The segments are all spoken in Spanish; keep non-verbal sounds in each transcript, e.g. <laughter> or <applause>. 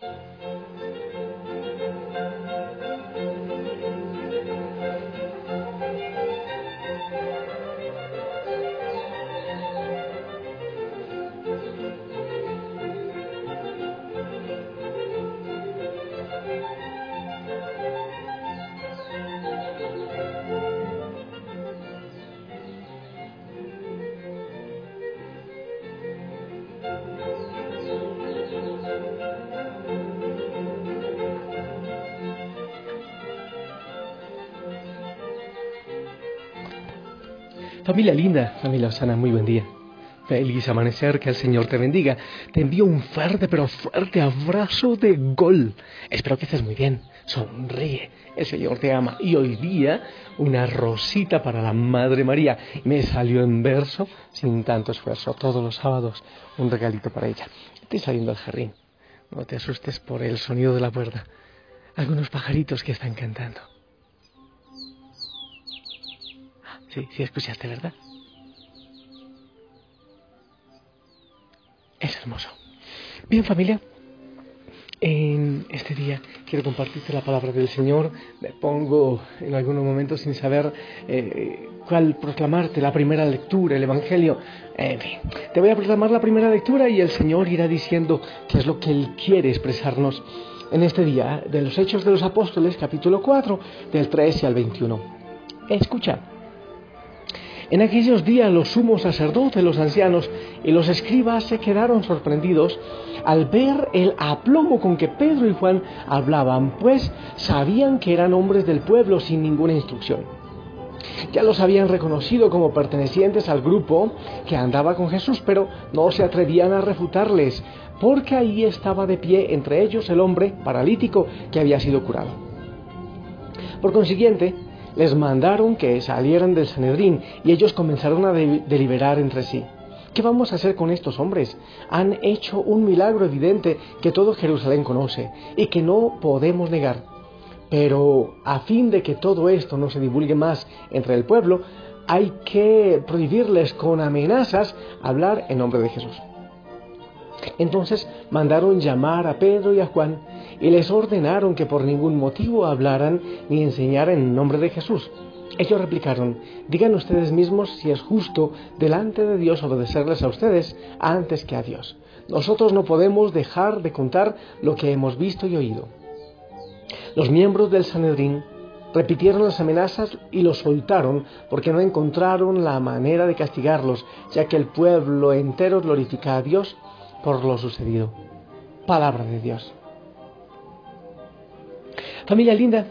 Thank you. Familia linda, familia Osana, muy buen día. Feliz amanecer, que el Señor te bendiga. Te envío un fuerte, pero fuerte abrazo de gol. Espero que estés muy bien. Sonríe, el Señor te ama. Y hoy día, una rosita para la Madre María. Me salió en verso, sin tanto esfuerzo, todos los sábados, un regalito para ella. Estoy saliendo al jardín. No te asustes por el sonido de la puerta. Algunos pajaritos que están cantando. Sí, escuchaste, ¿verdad? Es hermoso. Bien, familia, en este día quiero compartirte la palabra del Señor. Me pongo en algunos momentos sin saber eh, cuál proclamarte, la primera lectura, el Evangelio. En fin, te voy a proclamar la primera lectura y el Señor irá diciendo qué es lo que Él quiere expresarnos en este día de los Hechos de los Apóstoles, capítulo 4, del 13 al 21. Escucha. En aquellos días los sumos sacerdotes, los ancianos y los escribas se quedaron sorprendidos al ver el aplomo con que Pedro y Juan hablaban, pues sabían que eran hombres del pueblo sin ninguna instrucción. Ya los habían reconocido como pertenecientes al grupo que andaba con Jesús, pero no se atrevían a refutarles, porque ahí estaba de pie entre ellos el hombre paralítico que había sido curado. Por consiguiente, les mandaron que salieran del Sanedrín y ellos comenzaron a deliberar entre sí. ¿Qué vamos a hacer con estos hombres? Han hecho un milagro evidente que todo Jerusalén conoce y que no podemos negar. Pero a fin de que todo esto no se divulgue más entre el pueblo, hay que prohibirles con amenazas hablar en nombre de Jesús. Entonces mandaron llamar a Pedro y a Juan y les ordenaron que por ningún motivo hablaran ni enseñaran en nombre de Jesús. Ellos replicaron, digan ustedes mismos si es justo delante de Dios obedecerles a ustedes antes que a Dios. Nosotros no podemos dejar de contar lo que hemos visto y oído. Los miembros del Sanedrín repitieron las amenazas y los soltaron porque no encontraron la manera de castigarlos, ya que el pueblo entero glorifica a Dios por lo sucedido. Palabra de Dios. Familia linda,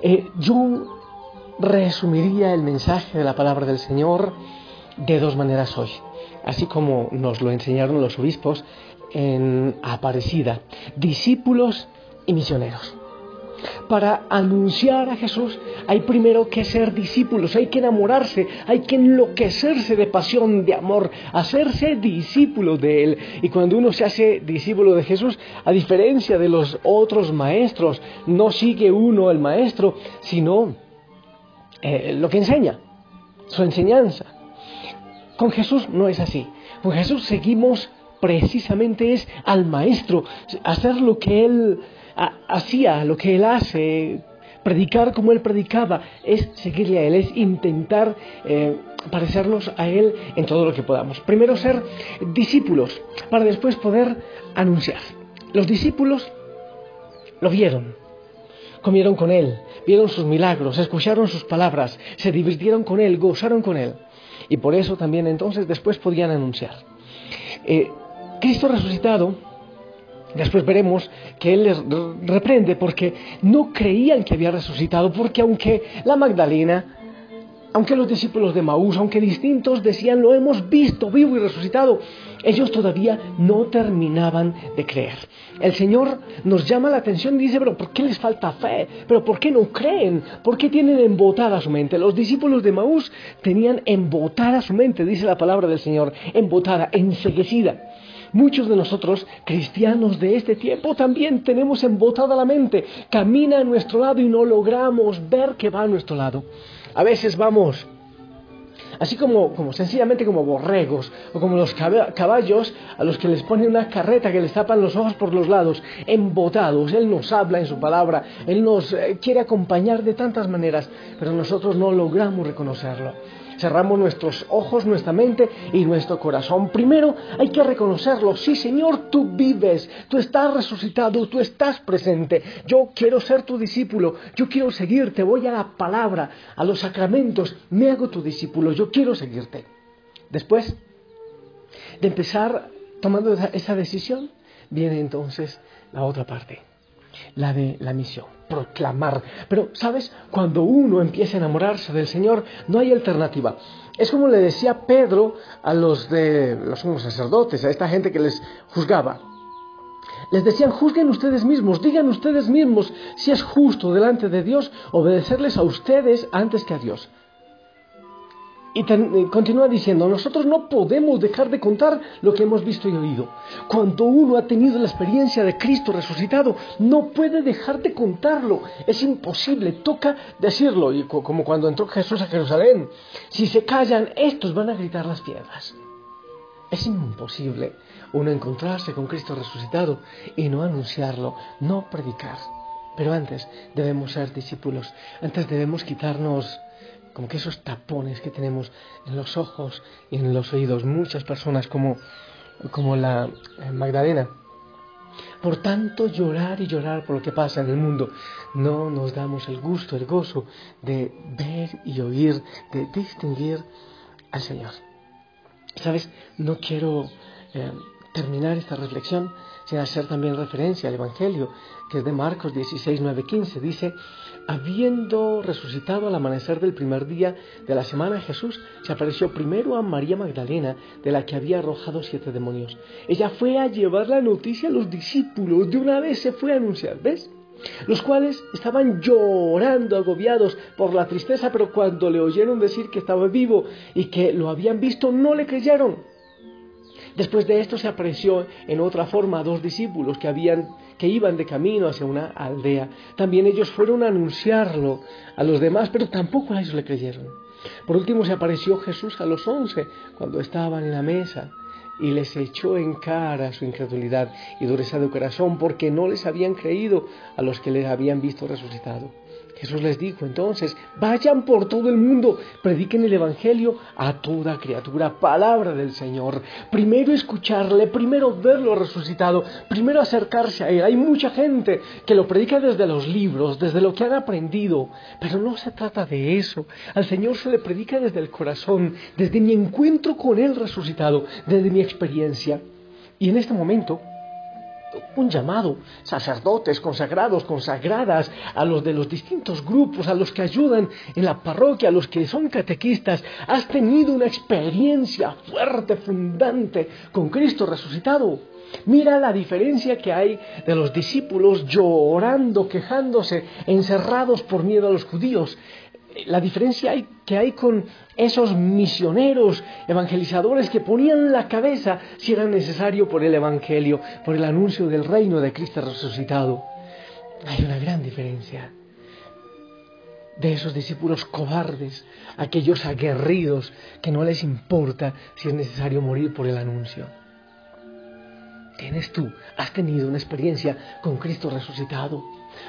eh, yo resumiría el mensaje de la palabra del Señor de dos maneras hoy, así como nos lo enseñaron los obispos en Aparecida, discípulos y misioneros para anunciar a Jesús hay primero que ser discípulos, hay que enamorarse, hay que enloquecerse de pasión, de amor, hacerse discípulo de Él. Y cuando uno se hace discípulo de Jesús, a diferencia de los otros maestros, no sigue uno el maestro, sino eh, lo que enseña, su enseñanza. Con Jesús no es así. Con Jesús seguimos precisamente es al maestro, hacer lo que Él hacía, lo que él hace, predicar como él predicaba, es seguirle a él, es intentar eh, parecernos a él en todo lo que podamos. Primero ser discípulos para después poder anunciar. Los discípulos lo vieron, comieron con él, vieron sus milagros, escucharon sus palabras, se divirtieron con él, gozaron con él. Y por eso también entonces después podían anunciar. Eh, Cristo resucitado Después veremos que Él les reprende porque no creían que había resucitado, porque aunque la Magdalena aunque los discípulos de Maús, aunque distintos decían lo hemos visto vivo y resucitado, ellos todavía no terminaban de creer. El Señor nos llama la atención y dice, pero ¿por qué les falta fe? ¿Pero por qué no creen? ¿Por qué tienen embotada su mente? Los discípulos de Maús tenían embotada su mente, dice la palabra del Señor, embotada, enseguecida. Muchos de nosotros, cristianos de este tiempo, también tenemos embotada la mente. Camina a nuestro lado y no logramos ver que va a nuestro lado. A veces vamos así como, como sencillamente como borregos o como los caballos a los que les ponen una carreta que les tapan los ojos por los lados, embotados. Él nos habla en su palabra, Él nos eh, quiere acompañar de tantas maneras, pero nosotros no logramos reconocerlo. Cerramos nuestros ojos, nuestra mente y nuestro corazón. Primero hay que reconocerlo. Sí, Señor, tú vives, tú estás resucitado, tú estás presente. Yo quiero ser tu discípulo, yo quiero seguirte, voy a la palabra, a los sacramentos, me hago tu discípulo, yo quiero seguirte. Después de empezar tomando esa decisión, viene entonces la otra parte, la de la misión proclamar. Pero, ¿sabes? Cuando uno empieza a enamorarse del Señor, no hay alternativa. Es como le decía Pedro a los de los sacerdotes, a esta gente que les juzgaba. Les decían, juzguen ustedes mismos, digan ustedes mismos si es justo delante de Dios obedecerles a ustedes antes que a Dios. Y continúa diciendo, nosotros no podemos dejar de contar lo que hemos visto y oído. Cuando uno ha tenido la experiencia de Cristo resucitado, no puede dejar de contarlo. Es imposible, toca decirlo. Y como cuando entró Jesús a Jerusalén, si se callan, estos van a gritar las piedras. Es imposible uno encontrarse con Cristo resucitado y no anunciarlo, no predicar. Pero antes debemos ser discípulos, antes debemos quitarnos como que esos tapones que tenemos en los ojos y en los oídos, muchas personas como, como la eh, Magdalena. Por tanto, llorar y llorar por lo que pasa en el mundo, no nos damos el gusto, el gozo de ver y oír, de distinguir al Señor. ¿Sabes? No quiero eh, terminar esta reflexión sin hacer también referencia al Evangelio, que es de Marcos 16, 9, 15. Dice, habiendo resucitado al amanecer del primer día de la semana, Jesús se apareció primero a María Magdalena, de la que había arrojado siete demonios. Ella fue a llevar la noticia a los discípulos, de una vez se fue a anunciar, ¿ves? Los cuales estaban llorando, agobiados por la tristeza, pero cuando le oyeron decir que estaba vivo y que lo habían visto, no le creyeron. Después de esto se apareció en otra forma a dos discípulos que, habían, que iban de camino hacia una aldea. También ellos fueron a anunciarlo a los demás, pero tampoco a ellos le creyeron. Por último se apareció Jesús a los once cuando estaban en la mesa y les echó en cara su incredulidad y dureza de corazón porque no les habían creído a los que les habían visto resucitado. Jesús les dijo entonces, vayan por todo el mundo, prediquen el Evangelio a toda criatura, palabra del Señor. Primero escucharle, primero verlo resucitado, primero acercarse a Él. Hay mucha gente que lo predica desde los libros, desde lo que han aprendido, pero no se trata de eso. Al Señor se le predica desde el corazón, desde mi encuentro con Él resucitado, desde mi experiencia. Y en este momento un llamado, sacerdotes, consagrados, consagradas, a los de los distintos grupos, a los que ayudan en la parroquia, a los que son catequistas. Has tenido una experiencia fuerte, fundante con Cristo resucitado. Mira la diferencia que hay de los discípulos llorando, quejándose, encerrados por miedo a los judíos, la diferencia que hay con esos misioneros evangelizadores que ponían la cabeza si era necesario por el Evangelio, por el anuncio del reino de Cristo resucitado. Hay una gran diferencia de esos discípulos cobardes, aquellos aguerridos que no les importa si es necesario morir por el anuncio. ¿Tienes tú, has tenido una experiencia con Cristo resucitado?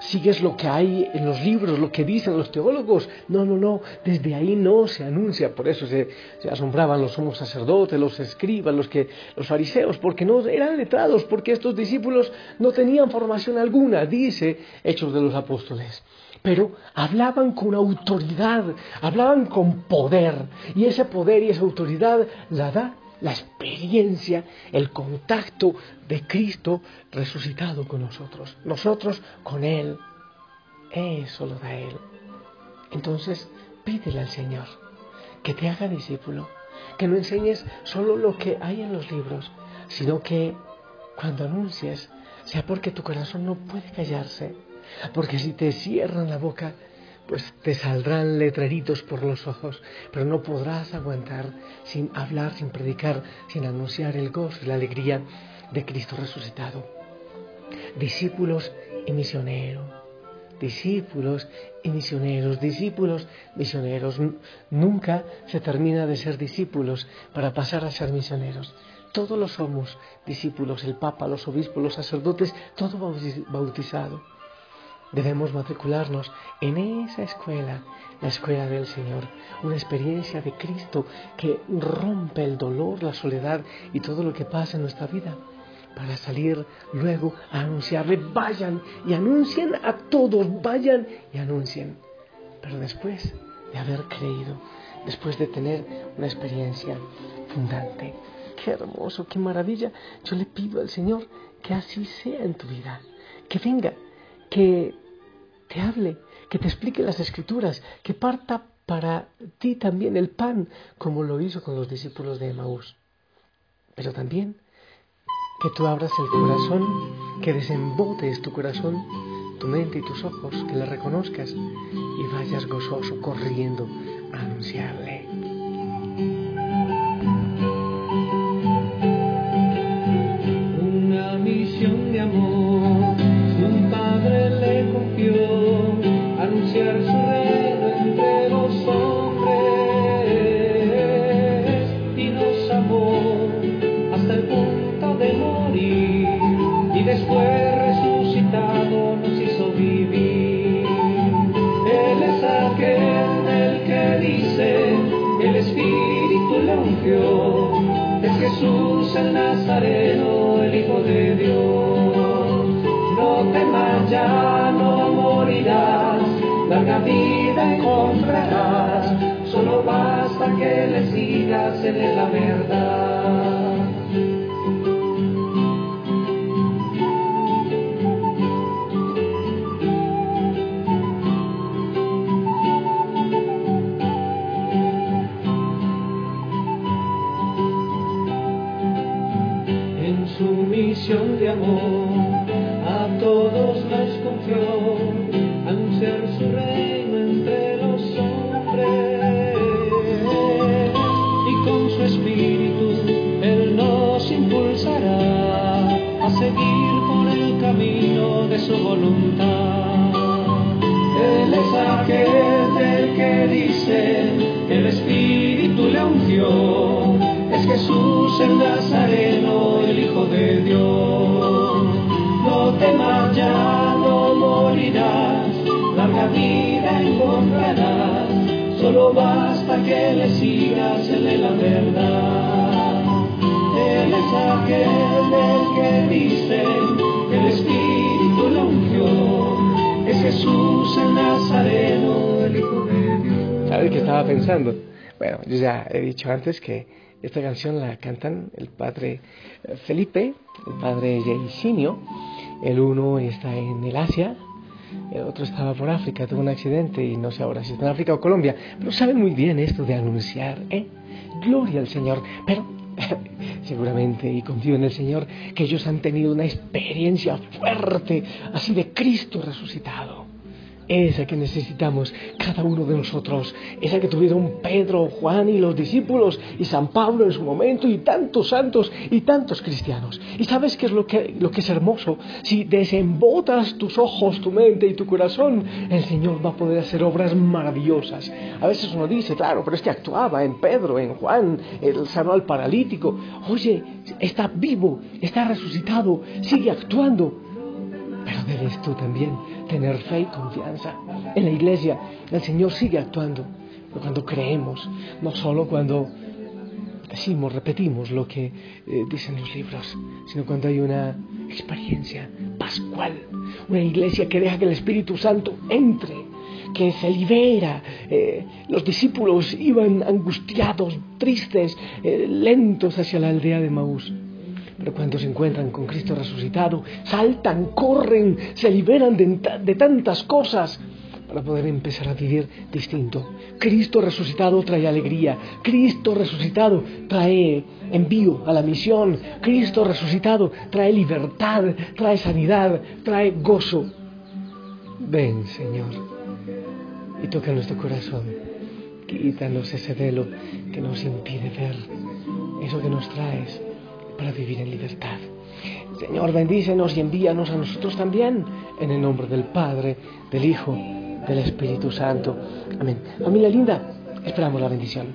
Sigues lo que hay en los libros, lo que dicen los teólogos. No, no, no, desde ahí no se anuncia. Por eso se, asombraban los somos sacerdotes, los escribas, los, que, los fariseos, porque no eran letrados, porque estos discípulos no tenían formación alguna, dice Hechos de los Apóstoles. Pero hablaban con autoridad, hablaban con poder, y ese poder y esa autoridad la da la experiencia, el contacto de Cristo resucitado con nosotros, nosotros con Él. Eso lo da Él. Entonces, pídele al Señor que te haga discípulo, que no enseñes solo lo que hay en los libros, sino que cuando anuncies sea porque tu corazón no puede callarse, porque si te cierran la boca, pues te saldrán letreritos por los ojos, pero no podrás aguantar sin hablar, sin predicar, sin anunciar el gozo y la alegría de Cristo resucitado. Discípulos y misioneros, discípulos y misioneros, discípulos, misioneros. Nunca se termina de ser discípulos para pasar a ser misioneros. Todos lo somos discípulos, el Papa, los obispos, los sacerdotes, todo bautizado debemos matricularnos en esa escuela, la escuela del Señor, una experiencia de Cristo que rompe el dolor, la soledad y todo lo que pasa en nuestra vida, para salir luego a anunciarle, vayan y anuncien a todos, vayan y anuncien. Pero después de haber creído, después de tener una experiencia fundante. Qué hermoso, qué maravilla. Yo le pido al Señor que así sea en tu vida, que venga que te hable, que te explique las escrituras, que parta para ti también el pan, como lo hizo con los discípulos de Emaús. Pero también que tú abras el corazón, que desembotes tu corazón, tu mente y tus ojos, que le reconozcas y vayas gozoso corriendo a anunciarle. Vida encontrarás, solo basta que le sigas en la verdad. Le sigas en la verdad. Él es aquel del que dice, el Espíritu lo ungió, es Jesús el Nazareno, el Hijo de Dios. ¿Sabes qué estaba pensando? Bueno, yo ya he dicho antes que esta canción la cantan el padre Felipe, el padre Jaisinio. El uno está en el Asia, el otro estaba por África, tuvo un accidente y no sé ahora si está en África o Colombia, pero saben muy bien esto de anunciar, ¿eh? Gloria al Señor. Pero <laughs> seguramente, y confío en el Señor, que ellos han tenido una experiencia fuerte, así de Cristo resucitado esa que necesitamos cada uno de nosotros, esa que tuvieron Pedro, Juan y los discípulos y San Pablo en su momento y tantos santos y tantos cristianos. Y sabes qué es lo que, lo que es hermoso, si desembotas tus ojos, tu mente y tu corazón, el Señor va a poder hacer obras maravillosas. A veces uno dice, claro, pero es que actuaba en Pedro, en Juan, el sanó al paralítico. Oye, está vivo, está resucitado, sigue actuando. Pero debes tú también tener fe y confianza. En la iglesia el Señor sigue actuando, pero cuando creemos, no solo cuando decimos, repetimos lo que eh, dicen los libros, sino cuando hay una experiencia pascual, una iglesia que deja que el Espíritu Santo entre, que se libera. Eh, los discípulos iban angustiados, tristes, eh, lentos hacia la aldea de Maús. Pero cuando se encuentran con Cristo resucitado, saltan, corren, se liberan de, tantas cosas, para poder empezar a vivir distinto. Cristo resucitado trae alegría, Cristo resucitado trae envío a la misión, Cristo resucitado trae libertad, trae sanidad, trae gozo. Ven, Señor, y toca nuestro corazón. Quítanos ese velo que nos impide ver eso que nos traes para vivir en libertad. Señor, bendícenos y envíanos a nosotros también, en el nombre del Padre, del Hijo, del Espíritu Santo. Amén. Familia linda, esperamos la bendición.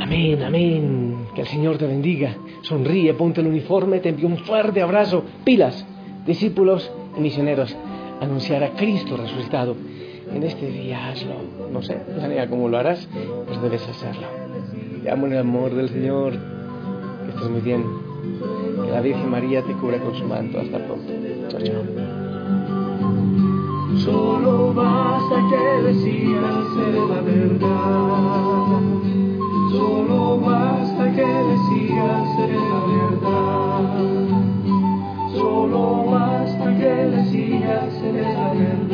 Amén, amén. Que el Señor te bendiga. Sonríe, ponte el uniforme, te envío un fuerte abrazo. Pilas, discípulos y misioneros. Anunciar a Cristo resucitado en este día hazlo. No sé, planea cómo lo harás, pues debes hacerlo. Te amo en el amor del Señor. Que estés muy bien. Que la Virgen María te cubra con su manto. Hasta pronto. Chao, chao. Solo basta que decidas ser la verdad. Solo basta que decidas ser la verdad. Solo basta que decidas ser la verdad.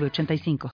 85